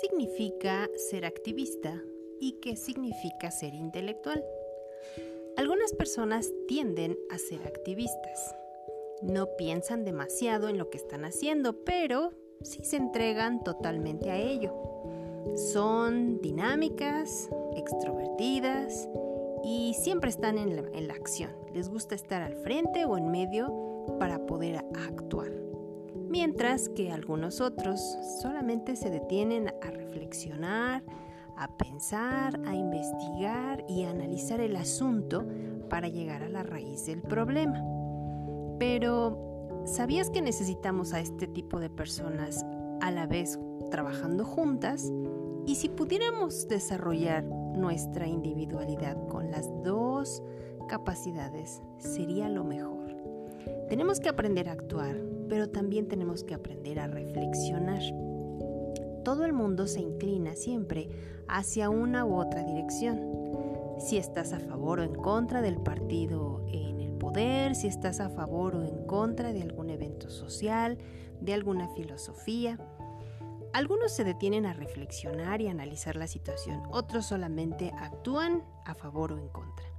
significa ser activista y qué significa ser intelectual? Algunas personas tienden a ser activistas. No piensan demasiado en lo que están haciendo, pero sí se entregan totalmente a ello. Son dinámicas, extrovertidas y siempre están en la, en la acción. Les gusta estar al frente o en medio para poder actuar mientras que algunos otros solamente se detienen a reflexionar, a pensar, a investigar y a analizar el asunto para llegar a la raíz del problema. Pero, ¿sabías que necesitamos a este tipo de personas a la vez trabajando juntas? Y si pudiéramos desarrollar nuestra individualidad con las dos capacidades, sería lo mejor. Tenemos que aprender a actuar, pero también tenemos que aprender a reflexionar. Todo el mundo se inclina siempre hacia una u otra dirección. Si estás a favor o en contra del partido en el poder, si estás a favor o en contra de algún evento social, de alguna filosofía. Algunos se detienen a reflexionar y analizar la situación, otros solamente actúan a favor o en contra.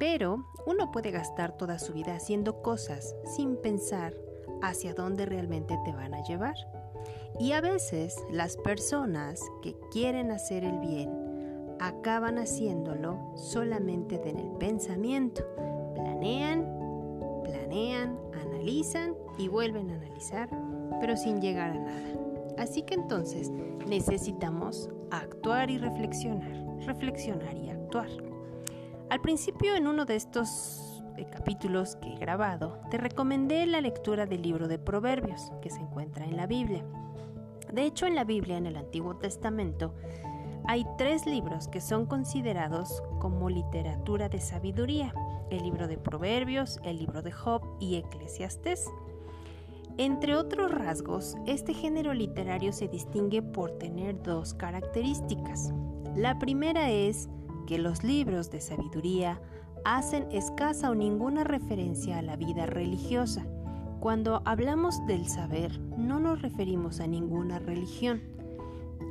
Pero uno puede gastar toda su vida haciendo cosas sin pensar hacia dónde realmente te van a llevar. Y a veces las personas que quieren hacer el bien acaban haciéndolo solamente en el pensamiento. Planean, planean, analizan y vuelven a analizar, pero sin llegar a nada. Así que entonces necesitamos actuar y reflexionar, reflexionar y actuar. Al principio en uno de estos capítulos que he grabado, te recomendé la lectura del libro de Proverbios, que se encuentra en la Biblia. De hecho, en la Biblia, en el Antiguo Testamento, hay tres libros que son considerados como literatura de sabiduría, el libro de Proverbios, el libro de Job y Eclesiastés. Entre otros rasgos, este género literario se distingue por tener dos características. La primera es que los libros de sabiduría hacen escasa o ninguna referencia a la vida religiosa. Cuando hablamos del saber, no nos referimos a ninguna religión,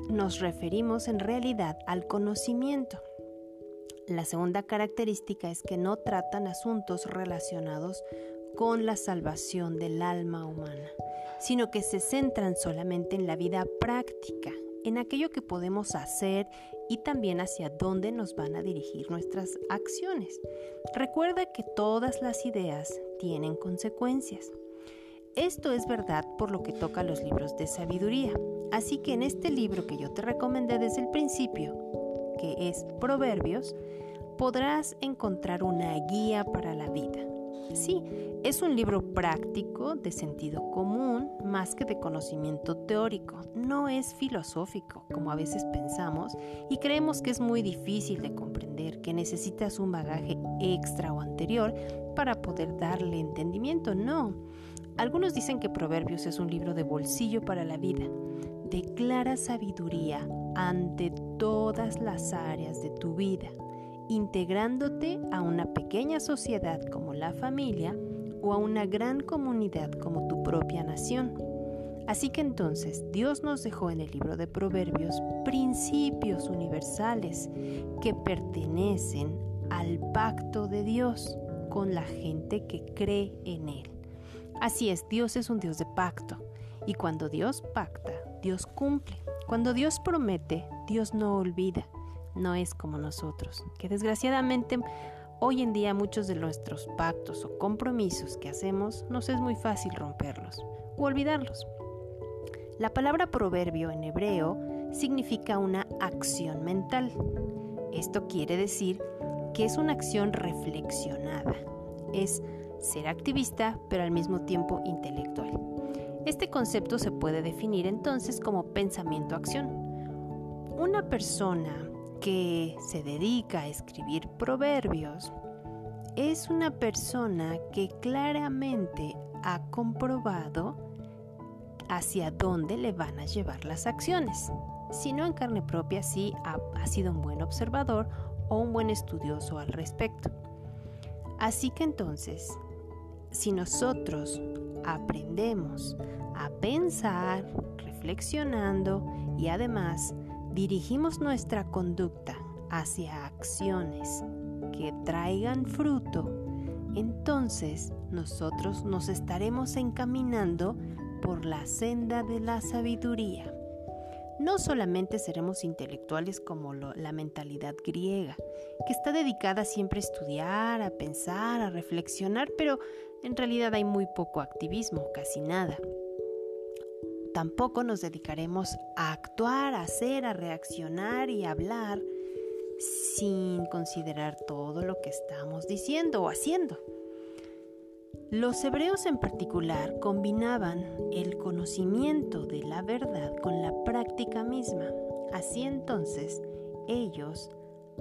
nos referimos en realidad al conocimiento. La segunda característica es que no tratan asuntos relacionados con la salvación del alma humana, sino que se centran solamente en la vida práctica, en aquello que podemos hacer y también hacia dónde nos van a dirigir nuestras acciones. Recuerda que todas las ideas tienen consecuencias. Esto es verdad por lo que toca a los libros de sabiduría. Así que en este libro que yo te recomendé desde el principio, que es Proverbios, podrás encontrar una guía para la vida. Sí, es un libro práctico, de sentido común, más que de conocimiento teórico. No es filosófico, como a veces pensamos, y creemos que es muy difícil de comprender, que necesitas un bagaje extra o anterior para poder darle entendimiento. No. Algunos dicen que Proverbios es un libro de bolsillo para la vida, de clara sabiduría ante todas las áreas de tu vida integrándote a una pequeña sociedad como la familia o a una gran comunidad como tu propia nación. Así que entonces Dios nos dejó en el libro de Proverbios principios universales que pertenecen al pacto de Dios con la gente que cree en Él. Así es, Dios es un Dios de pacto. Y cuando Dios pacta, Dios cumple. Cuando Dios promete, Dios no olvida no es como nosotros, que desgraciadamente hoy en día muchos de nuestros pactos o compromisos que hacemos nos es muy fácil romperlos o olvidarlos. La palabra proverbio en hebreo significa una acción mental. Esto quiere decir que es una acción reflexionada. Es ser activista pero al mismo tiempo intelectual. Este concepto se puede definir entonces como pensamiento-acción. Una persona que se dedica a escribir proverbios es una persona que claramente ha comprobado hacia dónde le van a llevar las acciones. Si no en carne propia, sí ha, ha sido un buen observador o un buen estudioso al respecto. Así que entonces, si nosotros aprendemos a pensar reflexionando y además dirigimos nuestra conducta hacia acciones que traigan fruto, entonces nosotros nos estaremos encaminando por la senda de la sabiduría. No solamente seremos intelectuales como la mentalidad griega, que está dedicada siempre a estudiar, a pensar, a reflexionar, pero en realidad hay muy poco activismo, casi nada. Tampoco nos dedicaremos a actuar, a hacer, a reaccionar y hablar sin considerar todo lo que estamos diciendo o haciendo. Los hebreos en particular combinaban el conocimiento de la verdad con la práctica misma. Así entonces, ellos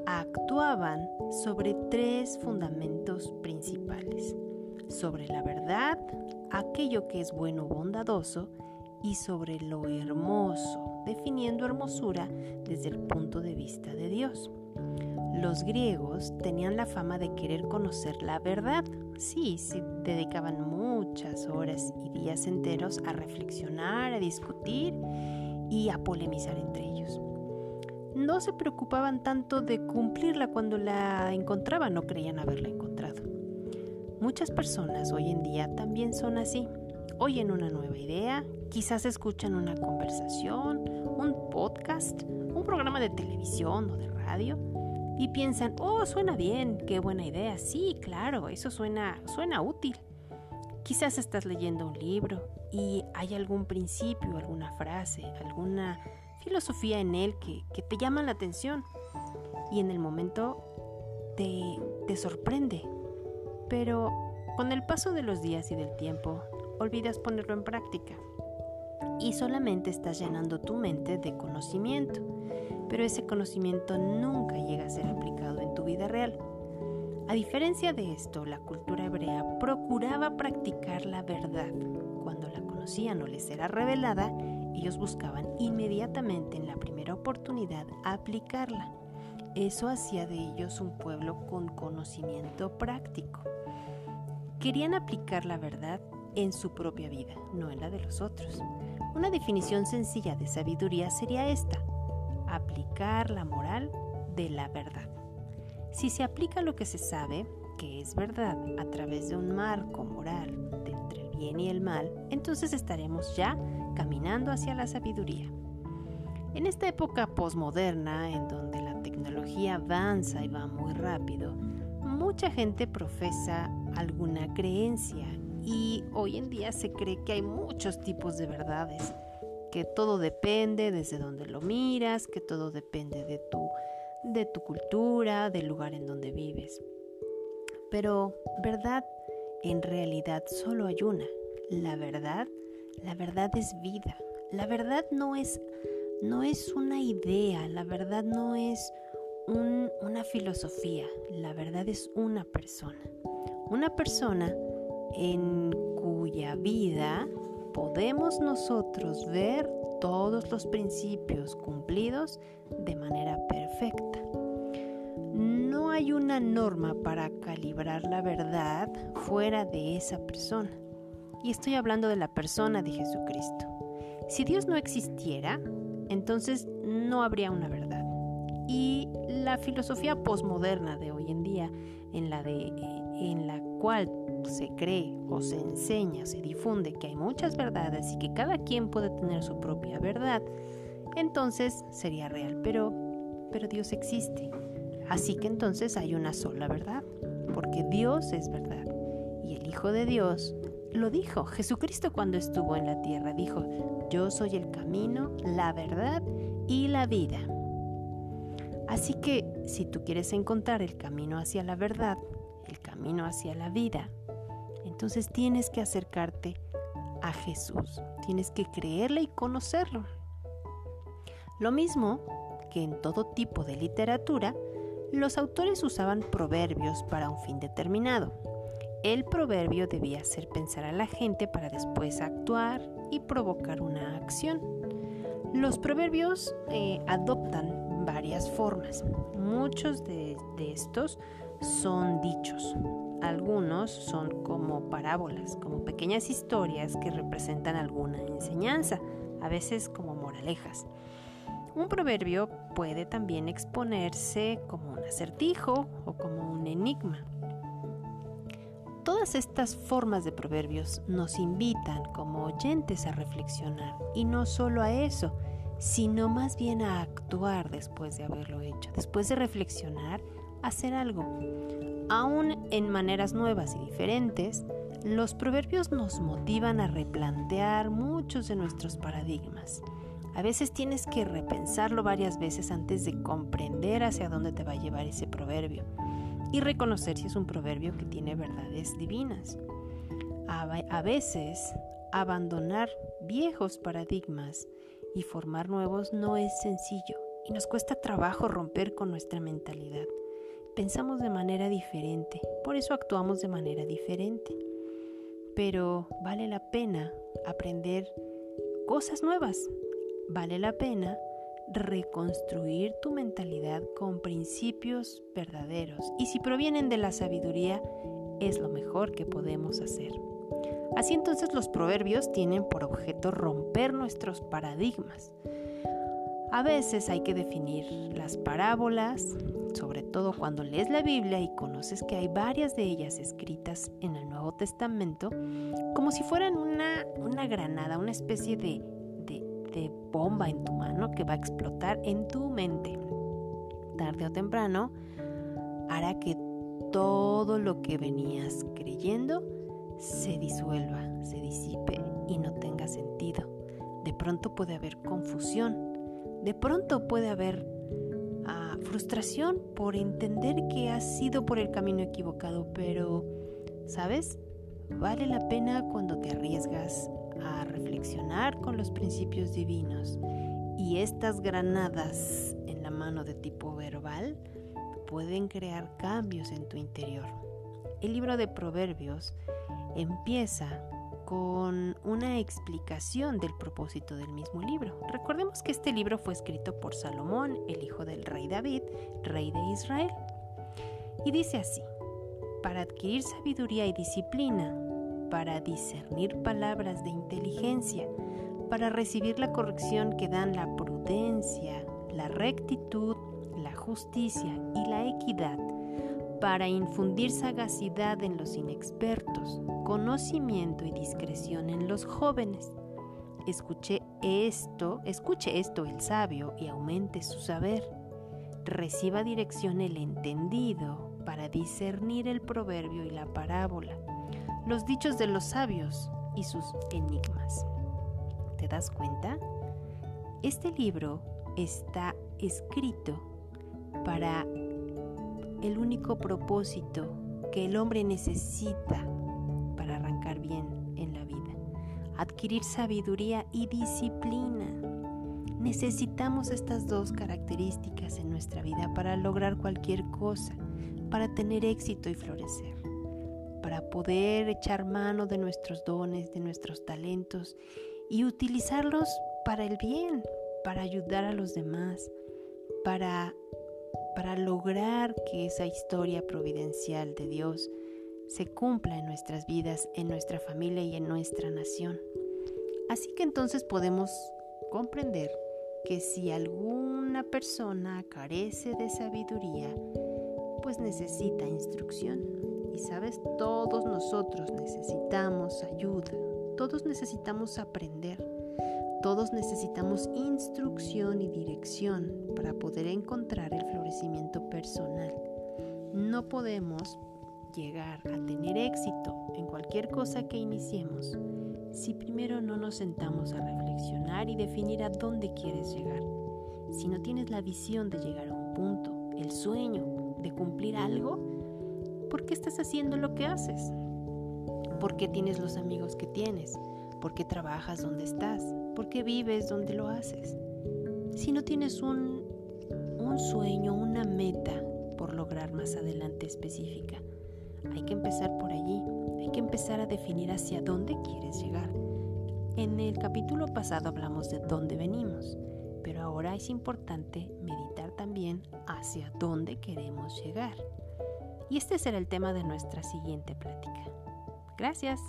actuaban sobre tres fundamentos principales. Sobre la verdad, aquello que es bueno o bondadoso, y sobre lo hermoso, definiendo hermosura desde el punto de vista de Dios. Los griegos tenían la fama de querer conocer la verdad. Sí, se dedicaban muchas horas y días enteros a reflexionar, a discutir y a polemizar entre ellos. No se preocupaban tanto de cumplirla cuando la encontraban o creían haberla encontrado. Muchas personas hoy en día también son así. Oyen una nueva idea, quizás escuchan una conversación, un podcast, un programa de televisión o de radio y piensan, oh, suena bien, qué buena idea. Sí, claro, eso suena, suena útil. Quizás estás leyendo un libro y hay algún principio, alguna frase, alguna filosofía en él que, que te llama la atención y en el momento te, te sorprende. Pero con el paso de los días y del tiempo, olvidas ponerlo en práctica y solamente estás llenando tu mente de conocimiento pero ese conocimiento nunca llega a ser aplicado en tu vida real. A diferencia de esto, la cultura hebrea procuraba practicar la verdad. Cuando la conocían o les era revelada, ellos buscaban inmediatamente en la primera oportunidad aplicarla. Eso hacía de ellos un pueblo con conocimiento práctico. Querían aplicar la verdad en su propia vida, no en la de los otros. Una definición sencilla de sabiduría sería esta aplicar la moral de la verdad. Si se aplica lo que se sabe, que es verdad, a través de un marco moral entre el bien y el mal, entonces estaremos ya caminando hacia la sabiduría. En esta época posmoderna, en donde la tecnología avanza y va muy rápido, mucha gente profesa alguna creencia y hoy en día se cree que hay muchos tipos de verdades que todo depende desde donde lo miras, que todo depende de tu, de tu cultura, del lugar en donde vives. Pero verdad, en realidad solo hay una. La verdad, la verdad es vida. La verdad no es, no es una idea, la verdad no es una filosofía, la verdad es una persona. Una persona en cuya vida podemos nosotros ver todos los principios cumplidos de manera perfecta. No hay una norma para calibrar la verdad fuera de esa persona. Y estoy hablando de la persona de Jesucristo. Si Dios no existiera, entonces no habría una verdad. Y la filosofía posmoderna de hoy en día, en la, de, en la cual se cree o se enseña, se difunde que hay muchas verdades y que cada quien puede tener su propia verdad, entonces sería real, pero, pero Dios existe. Así que entonces hay una sola verdad, porque Dios es verdad. Y el Hijo de Dios lo dijo. Jesucristo cuando estuvo en la tierra dijo, yo soy el camino, la verdad y la vida. Así que si tú quieres encontrar el camino hacia la verdad, hacia la vida, entonces tienes que acercarte a Jesús, tienes que creerle y conocerlo. Lo mismo que en todo tipo de literatura, los autores usaban proverbios para un fin determinado. El proverbio debía hacer pensar a la gente para después actuar y provocar una acción. Los proverbios eh, adoptan varias formas. Muchos de estos son dichos, algunos son como parábolas, como pequeñas historias que representan alguna enseñanza, a veces como moralejas. Un proverbio puede también exponerse como un acertijo o como un enigma. Todas estas formas de proverbios nos invitan como oyentes a reflexionar y no solo a eso, sino más bien a actuar después de haberlo hecho, después de reflexionar, hacer algo. Aún en maneras nuevas y diferentes, los proverbios nos motivan a replantear muchos de nuestros paradigmas. A veces tienes que repensarlo varias veces antes de comprender hacia dónde te va a llevar ese proverbio y reconocer si es un proverbio que tiene verdades divinas. A, veces, abandonar viejos paradigmas y formar nuevos no es sencillo y nos cuesta trabajo romper con nuestra mentalidad. Pensamos de manera diferente, por eso actuamos de manera diferente. Pero vale la pena aprender cosas nuevas vale la pena reconstruir tu mentalidad con principios verdaderos y si provienen de la sabiduría es lo mejor que podemos hacer. Así entonces los proverbios tienen por objeto romper nuestros paradigmas. A veces hay que definir las parábolas, sobre todo cuando lees la Biblia y conoces que hay varias de ellas escritas en el Nuevo Testamento, como si fueran una, una granada, una especie de de bomba en tu mano que va a explotar en tu mente. Tarde o temprano hará que todo lo que venías creyendo se disuelva, se disipe y no tenga sentido. De pronto puede haber confusión, de pronto puede haber frustración por entender que has ido por el camino equivocado, pero, ¿sabes? Vale la pena cuando te arriesgas a reflexionar con los principios divinos y estas granadas en la mano de tipo verbal pueden crear cambios en tu interior. El libro de Proverbios empieza con una explicación del propósito del mismo libro. Recordemos que este libro fue escrito por Salomón, el hijo del rey David, rey de Israel. Y dice así, para adquirir sabiduría y disciplina, para discernir palabras de inteligencia, para recibir la corrección que dan la prudencia, la rectitud, la justicia y la equidad, para infundir sagacidad en los inexpertos, conocimiento y discreción en los jóvenes. Escuche esto, escuche esto el sabio y aumente su saber. Reciba dirección el entendido para discernir el proverbio y la parábola los dichos de los sabios y sus enigmas. ¿Te das cuenta? Este libro está escrito para el único propósito que el hombre necesita para arrancar bien en la vida. Adquirir sabiduría y disciplina. Necesitamos estas dos características en nuestra vida para lograr cualquier cosa, para tener éxito y florecer para poder echar mano de nuestros dones, de nuestros talentos y utilizarlos para el bien, para ayudar a los demás, para, para lograr que esa historia providencial de Dios se cumpla en nuestras vidas, en nuestra familia y en nuestra nación. Así que entonces podemos comprender que si alguna persona carece de sabiduría, pues necesita instrucción. Y sabes, todos nosotros necesitamos ayuda, todos necesitamos aprender, todos necesitamos instrucción y dirección para poder encontrar el florecimiento personal. No podemos llegar a tener éxito en cualquier cosa que iniciemos si primero no nos sentamos a reflexionar y definir a dónde quieres llegar. Si no tienes la visión de llegar a un punto, el sueño de cumplir algo, ¿Por qué estás haciendo lo que haces? ¿Por qué tienes los amigos que tienes? ¿Por qué trabajas donde estás? ¿Por qué vives donde lo haces? Si no tienes un, un sueño, una meta por lograr más adelante específica, hay que empezar por allí. Hay que empezar a definir hacia dónde quieres llegar. En el capítulo pasado hablamos de dónde venimos, pero ahora es importante meditar también hacia dónde queremos llegar. Y este será el tema de nuestra siguiente plática. Gracias.